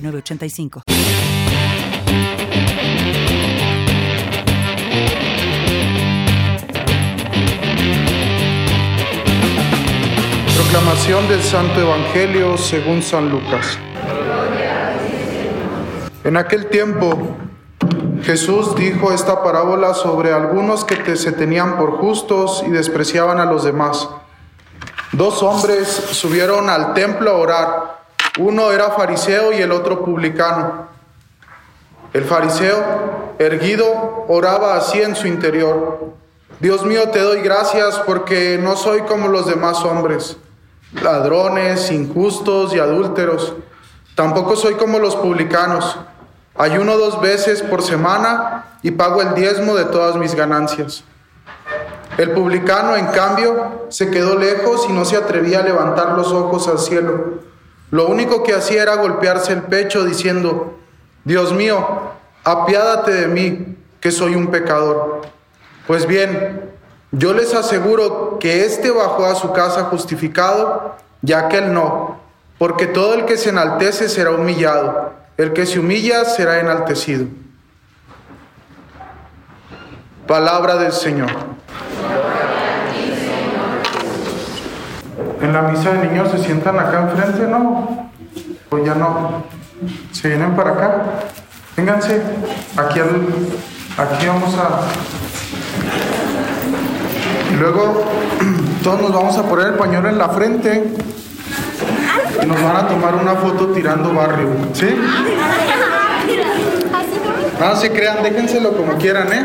985. Proclamación del Santo Evangelio según San Lucas. En aquel tiempo Jesús dijo esta parábola sobre algunos que se tenían por justos y despreciaban a los demás. Dos hombres subieron al templo a orar uno era fariseo y el otro publicano. El fariseo, erguido, oraba así en su interior. Dios mío, te doy gracias porque no soy como los demás hombres, ladrones, injustos y adúlteros. Tampoco soy como los publicanos. Ayuno dos veces por semana y pago el diezmo de todas mis ganancias. El publicano, en cambio, se quedó lejos y no se atrevía a levantar los ojos al cielo lo único que hacía era golpearse el pecho diciendo, Dios mío, apiádate de mí, que soy un pecador. Pues bien, yo les aseguro que éste bajó a su casa justificado, ya que él no, porque todo el que se enaltece será humillado, el que se humilla será enaltecido. Palabra del Señor. En la misa de niños se sientan acá enfrente, ¿no? Pues ya no. Se vienen para acá. Vénganse. Aquí, aquí vamos a. Luego todos nos vamos a poner el pañuelo en la frente. Y nos van a tomar una foto tirando barrio. ¿Sí? No se crean, déjenselo como quieran, ¿eh?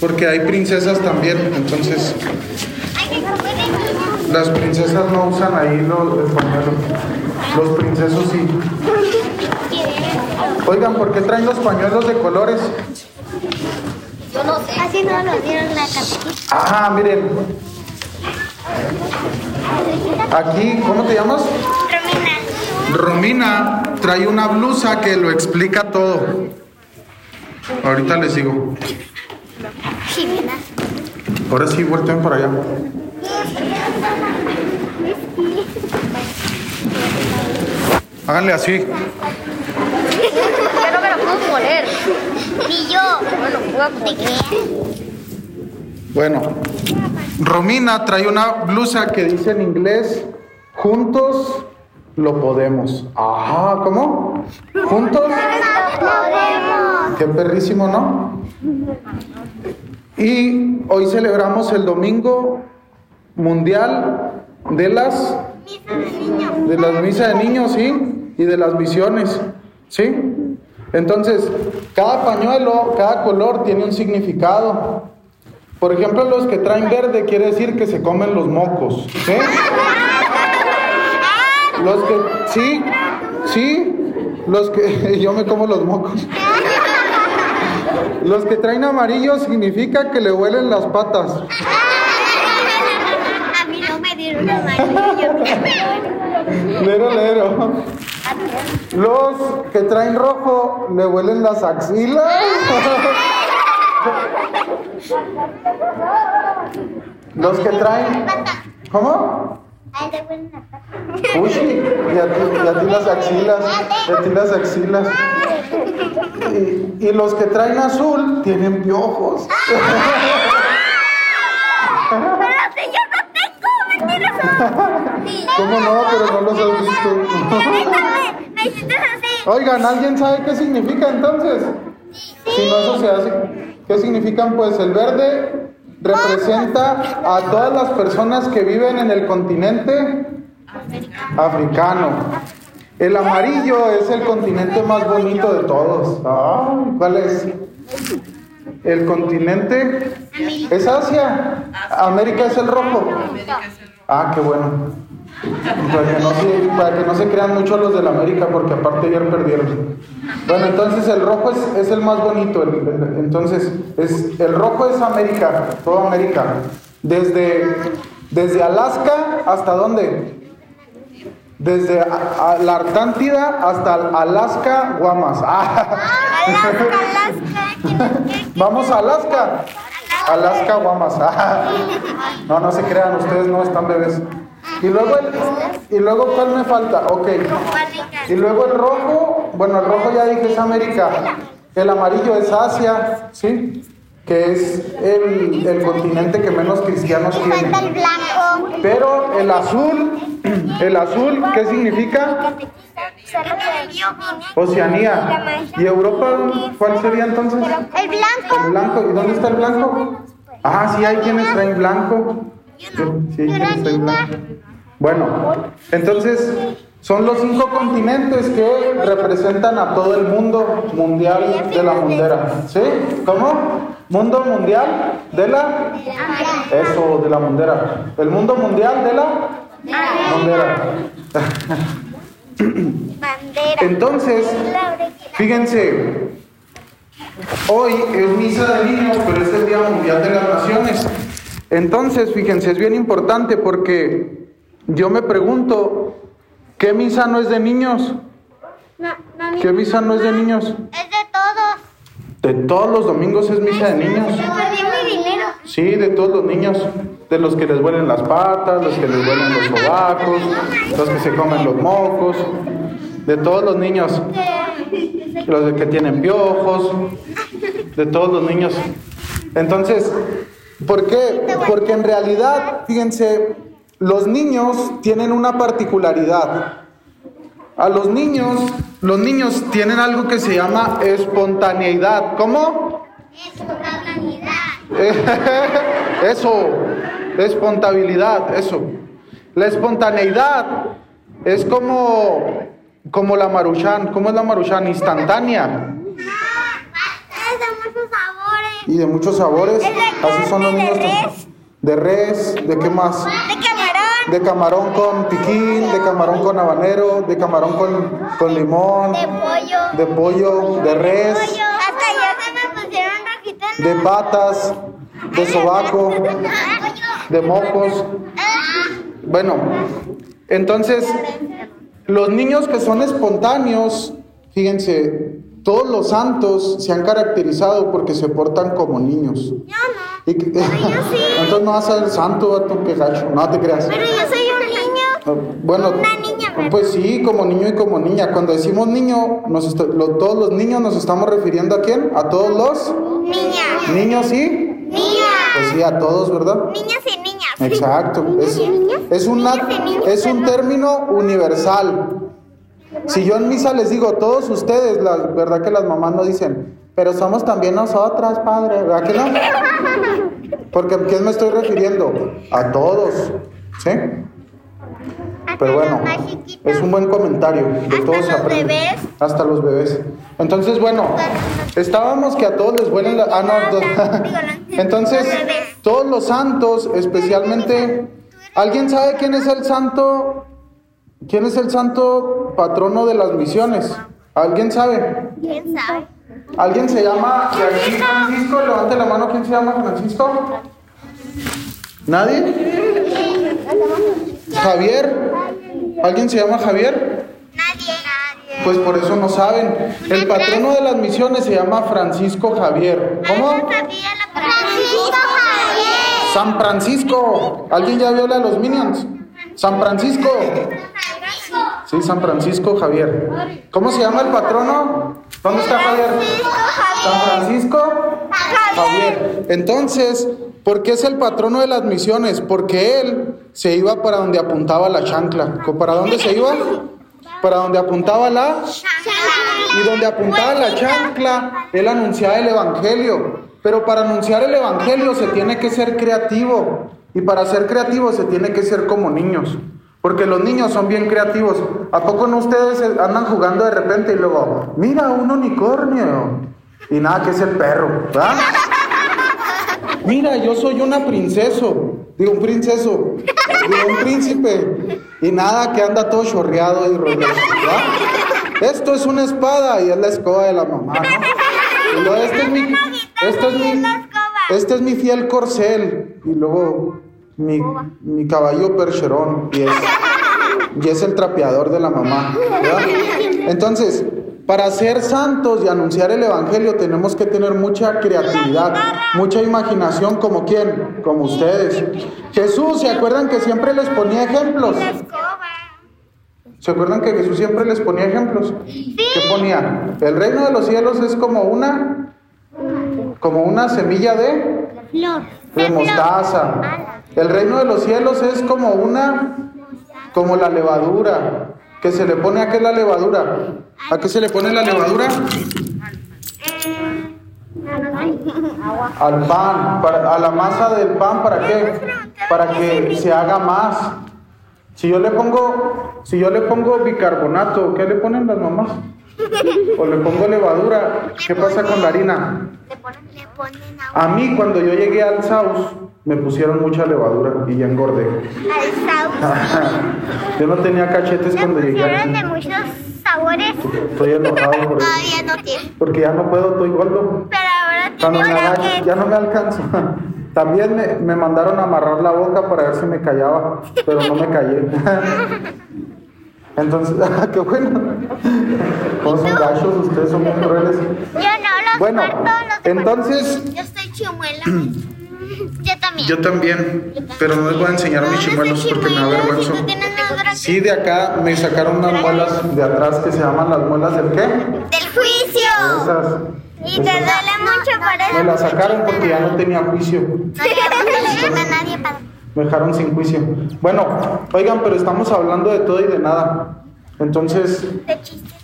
Porque hay princesas también, entonces. Las princesas no usan ahí los, el pañuelo. Los princesos sí. Oigan, ¿por qué traen los pañuelos de colores? Yo no sé. Así no lo dieron la Ah, miren. Aquí, ¿cómo te llamas? Romina. Romina trae una blusa que lo explica todo. Ahorita les digo. Jimena. Ahora sí, vuelten para allá. Háganle así. Yo no me lo puedo poner. Ni yo. Bueno, Romina trae una blusa que dice en inglés, juntos lo podemos. Ajá, ¿cómo? Juntos. podemos. Qué perrísimo, ¿no? Y hoy celebramos el domingo mundial de las de las misas de niños, sí, y de las misiones, sí. Entonces, cada pañuelo, cada color tiene un significado. Por ejemplo, los que traen verde quiere decir que se comen los mocos, ¿sí? Los que, sí, sí, los que, yo me como los mocos. Los que traen amarillo significa que le huelen las patas. Lero, lero. Los que traen rojo le huelen las axilas. Los que traen. ¿Cómo? Uy, sí, y a ti, y a ti las axilas. Y a ti las axilas. Y, y los que traen azul tienen piojos. Sí. ¿Cómo no? Pero no los has visto. Me hiciste así. Oigan, ¿alguien sabe qué significa entonces? Si no, eso se hace. ¿Qué significan? Pues el verde representa a todas las personas que viven en el continente africano. El amarillo es el continente más bonito de todos. Ay, ¿Cuál es? El continente es Asia. América es el rojo. Ah, qué bueno. Para que, no se, para que no se crean mucho los del América, porque aparte ayer perdieron. Bueno, entonces el rojo es, es el más bonito. el- el- entonces, es, el rojo es América, toda América. Desde, desde Alaska hasta dónde? Desde a- a la Artántida hasta Alaska, Guamas. Ah. Alaska, Alaska. Vamos a Alaska. Alaska, Guamas. Ah. No, no se crean, ustedes no están bebés. Y luego, el- y luego ¿cuál me falta? Ok. Y luego el rojo, bueno, el rojo ya dije es América. El amarillo es Asia, ¿sí? Que es el, el continente que menos cristianos tiene. Pero el azul, el azul, ¿qué significa? Oceanía. ¿Y Europa cuál sería entonces? El blanco. El blanco. ¿Y dónde está el blanco? Ah, sí, hay quienes traen blanco. Sí. Bueno, entonces son los cinco continentes que representan a todo el mundo mundial de la mundera. ¿Sí? ¿Cómo? Mundo mundial de la... Eso, de la mundera. El mundo mundial de la mundera. Bandera. Entonces, fíjense, hoy es misa de niños, pero es el Día Mundial de las Naciones. Entonces, fíjense, es bien importante porque yo me pregunto, ¿qué misa no es de niños? No, ¿Qué misa no es de niños? Es de todos. De todos los domingos es misa de niños. Yo perdí mi dinero. Sí, de todos los niños. De los que les huelen las patas, los que les huelen los sobacos, los que se comen los mocos. De todos los niños. Los que tienen piojos. De todos los niños. Entonces, ¿por qué? Porque en realidad, fíjense, los niños tienen una particularidad. A los niños, los niños tienen algo que se llama espontaneidad. ¿Cómo? eso, espontabilidad, eso. La espontaneidad es como, como la maruchan. ¿Cómo es la maruchan? Instantánea Es de muchos sabores. y de muchos sabores. Así son los res. De res, ¿de qué más? De camarón. De camarón con piquín, de camarón con habanero, de camarón con, con limón, De pollo. de pollo, de res, Hasta ya se me pusieron rojitos. De patas, de sobaco, de mocos. Bueno, entonces, los niños que son espontáneos, fíjense, todos los santos se han caracterizado porque se portan como niños. Yo no. Y que- sí. Entonces no vas a ser santo, vato, que gacho, no te creas. Pero yo soy un niño. Bueno, Una niña. Pues sí, como niño y como niña. Cuando decimos niño, nos lo- todos los niños nos estamos refiriendo a quién? A todos los Niña. niños, ¿sí? Niña. Pues sí, a todos, ¿verdad? Niñas y niñas. Exacto. Es, es, una, Niñas y es un término universal. Si yo en misa les digo, todos ustedes, la verdad que las mamás no dicen, pero somos también nosotras, padre, ¿verdad que no? Porque ¿a quién me estoy refiriendo? A todos, ¿sí? Pero bueno, es un buen comentario. De Hasta todos se los aprende. bebés. Hasta los bebés. Entonces, bueno, estábamos que a todos les huelen la... Ah, no, Entonces, todos los santos, especialmente... ¿Alguien sabe quién es el santo? ¿Quién es el santo patrono de las misiones? ¿Alguien sabe? ¿Quién sabe? ¿Alguien se llama Francisco? Levante la mano, ¿quién se llama Francisco? ¿Nadie? ¿Javier? ¿Alguien se llama Javier? Nadie. Pues por eso no saben. El patrono de las misiones se llama Francisco Javier. ¿Cómo? Francisco Javier. San Francisco. ¿Alguien ya vio la de los Minions? San Francisco. Sí, San Francisco Javier. ¿Cómo se llama el patrono? ¿Dónde está Javier? San Francisco Javier. Entonces, ¿por qué es el patrono de las misiones? Porque él se iba para donde apuntaba la chancla. ¿Para dónde se iba? Para donde apuntaba la... Y donde apuntaba la chancla, él anunciaba el Evangelio. Pero para anunciar el Evangelio se tiene que ser creativo. Y para ser creativo se tiene que ser como niños. Porque los niños son bien creativos. ¿A poco no ustedes andan jugando de repente y luego, mira, un unicornio? Y nada, que es el perro, ¿verdad? Mira, yo soy una princeso. Digo, un princeso. de un príncipe. Y nada, que anda todo chorreado y rollo. Esto es una espada y es la escoba de la mamá, ¿no? Y luego, este es mi, este es mi, este es mi fiel corcel. Y luego mi, mi caballo percherón. Y es, y es el trapeador de la mamá. ¿verdad? Entonces, para ser santos y anunciar el Evangelio tenemos que tener mucha creatividad, mucha imaginación, como quién, como ustedes. Jesús, ¿se acuerdan que siempre les ponía ejemplos? ¿Se acuerdan que Jesús siempre les ponía ejemplos? ¿Qué ponía? El reino de los cielos es como una, como una semilla de, de mostaza. El reino de los cielos es como una, como la levadura. Que se le pone a qué la levadura? ¿A qué se le pone la levadura? Al pan, para- a la masa del pan, ¿para qué? Para que se haga más. Si yo le pongo, si yo le pongo bicarbonato, ¿qué le ponen las mamás? O le pongo levadura, ¿qué pasa con la harina? A mí cuando yo llegué al Saus me pusieron mucha levadura y ya engordé. al. Yo no tenía cachetes cuando llegué aquí. de muchos sabores. Estoy enojado por eso. Todavía no tiene. Porque ya no puedo, estoy gordo. Pero ahora Cuando tiene me agacho, ya no me alcanzo. También me, me mandaron a amarrar la boca para ver si me callaba, pero no me callé. Entonces, qué bueno. ¿Cómo son gachos? Ustedes son muy crueles. Yo no, los Bueno, parto, los entonces, Yo soy chimuela. Yo también. yo también, pero no les voy a enseñar mis chimuelos porque me da vergüenza. Sí, de acá me sacaron unas muelas de atrás que se llaman las muelas del qué? Del juicio. Esas. Y te duele mucho por eso. Me las sacaron porque ya no tenía juicio. No le a nadie para... Me dejaron sin juicio. Bueno, oigan, pero estamos hablando de todo y de nada. Entonces, De chiste.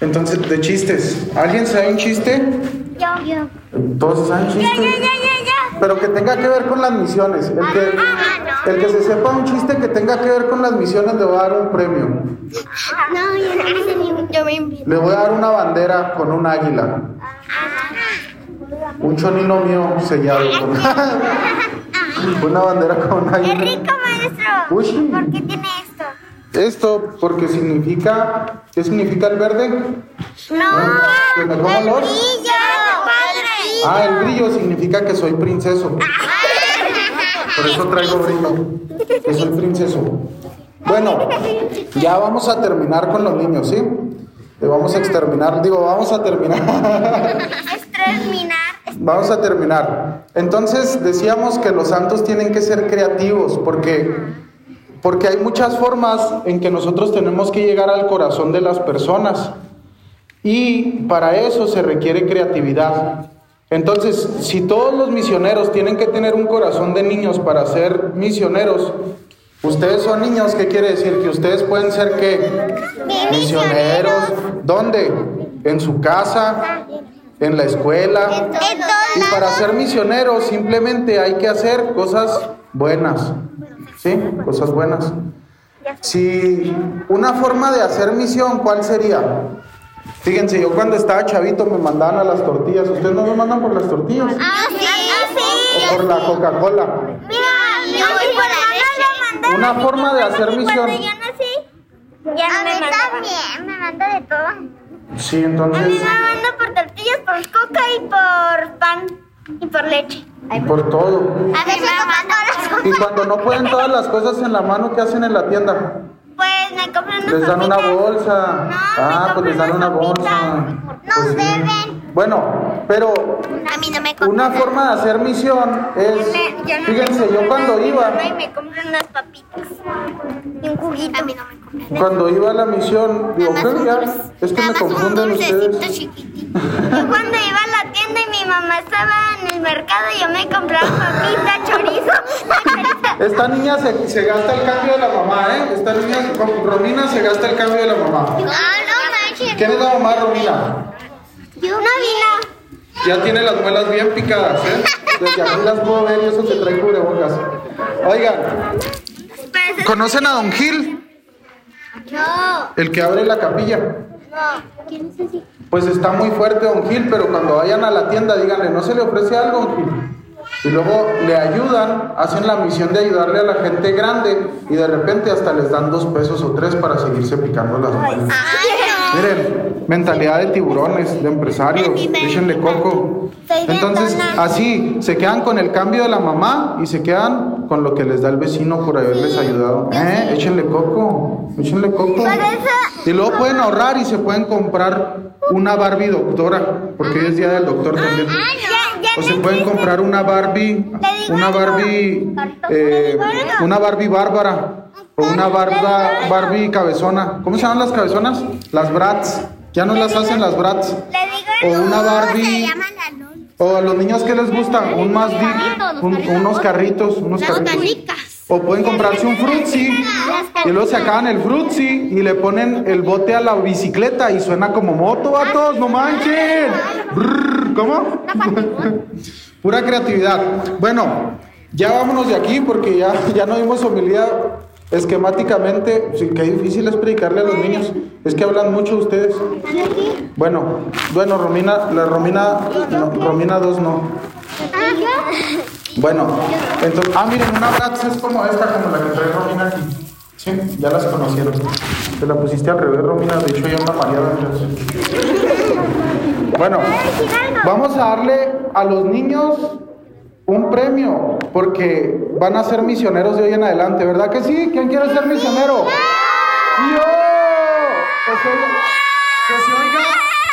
entonces, de chistes. ¿Alguien sabe un chiste? Yo. Yo. Todos saben chistes. ya, ya, ya, ya. Pero que tenga que ver con las misiones. El que, Ah, no. el que se sepa un chiste que tenga que ver con las misiones le voy a dar un premio. No, yo no me sé ni un... Yo me invito. Le voy a dar una bandera con un águila. Un chonino mío sellado con una bandera con un ¡Qué rico, maestro! Uy. ¿Por qué tiene esto? Esto porque significa, ¿qué significa el verde? No, como el los- brillo, padre. Ah, el brillo significa que soy princeso. Por eso traigo brillo. Que soy princeso. Bueno, ya vamos a terminar con los niños, ¿sí? Le vamos a exterminar, digo, vamos a terminar. Es terminar. es- Vamos a terminar. Entonces decíamos que los santos tienen que ser creativos porque, porque hay muchas formas en que nosotros tenemos que llegar al corazón de las personas y para eso se requiere creatividad. Entonces, si todos los misioneros tienen que tener un corazón de niños para ser misioneros, ustedes son niños, ¿qué quiere decir? Que ustedes pueden ser qué? Misioneros. ¿Dónde? En su casa, en la escuela. Y para ser misioneros simplemente hay que hacer cosas buenas. ¿Sí? Cosas buenas. Si una forma de hacer misión, ¿cuál sería? Fíjense, yo cuando estaba chavito me mandaban a las tortillas. ¿Ustedes no me mandan por las tortillas? Ah, sí, sí. ¿O por la Coca-Cola? Mira, mi abuela Una forma de hacer misión. Yo ya no me mandaba. también, me manda de todo. Sí, A mí entonces, me por tortillas, por coca y por pan y por leche. por todo. A veces me manda Y cuando no pueden todas las cosas en la mano, ¿qué hacen en la tienda? Pues me compran unas Les dan una bolsa. No, Ah, me pues les dan una bolsa. Pues Nos sí. deben. Bueno, pero A mí no me compran. una forma de hacer misión es, fíjense, yo cuando iba, Y me compran unas papitas. Y un juguito. A mí no me compran. cuando iba a la misión, digo, ¿qué? Ya, es que me confunden ustedes. chiquitito. Yo cuando iba a la tienda y mi mamá estaba en el mercado, yo me compraba papita, chorizo. Esta niña se, se gasta el cambio de la mamá, ¿eh? Esta niña, Romina, se gasta el cambio de la mamá. Ah, no manches. ¿Quién es la mamá de Romina? Yo no vino. Ya tiene las muelas bien picadas, ¿eh? Desde aquí las puedo ver y eso que trae cubrebocas. Oigan, ¿conocen a Don Gil? No, El que abre la capilla. no. ¿Quién es ese? Pues está muy fuerte Don Gil, pero cuando vayan a la tienda díganle, ¿no se le ofrece algo, Don Gil? y luego le ayudan, hacen la misión de ayudarle a la gente grande y de repente hasta les dan dos pesos o tres para seguirse picando las manos. Miren, mentalidad de tiburones, de empresarios, échenle coco. Entonces, así, se quedan con el cambio de la mamá y se quedan con lo que les da el vecino por haberles ayudado. Eh, échenle coco, échenle coco. Y luego pueden ahorrar y se pueden comprar una Barbie doctora, porque hoy es día del doctor también. O se pueden comprar una Barbie, una Barbie, eh, una Barbie bárbara. O una barba, Barbie cabezona. ¿Cómo se llaman las cabezonas? Las brats. Ya no las hacen las brats. O una Barbie. O a los niños que les gusta, un más unos carritos, unos carritos. O pueden comprarse un frutzi y luego se acaban el frutzi y le ponen el bote a la bicicleta y suena como moto, a todos, no manchen. ¿Cómo? Pura creatividad. Bueno, ya vámonos de aquí porque ya, ya no dimos homilía esquemáticamente. Sí, qué difícil es predicarle a los niños. Es que hablan mucho ustedes. Bueno, bueno, Romina, la Romina, Romina 2 no. Bueno, entonces, ah, miren, una Bratz es como esta, como la que trae Romina aquí. Sí, ya las conocieron. Te la pusiste al revés, Romina, de hecho ya una mareada. Bueno, vamos a darle a los niños un premio, porque van a ser misioneros de hoy en adelante, ¿verdad que sí? ¿Quién quiere ser misionero? ¡Yo! Que se, oiga,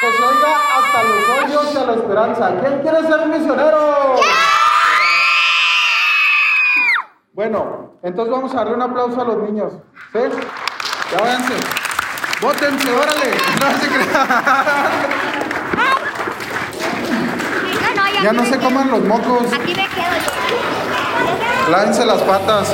que se oiga hasta los hoyos y a la esperanza. ¿Quién quiere ser misionero? Bueno, entonces vamos a darle un aplauso a los niños. ¿Sí? Ya váyanse. Vótense, órale. No se ya no se coman los mocos. Aquí me quedo yo. Lávense las patas.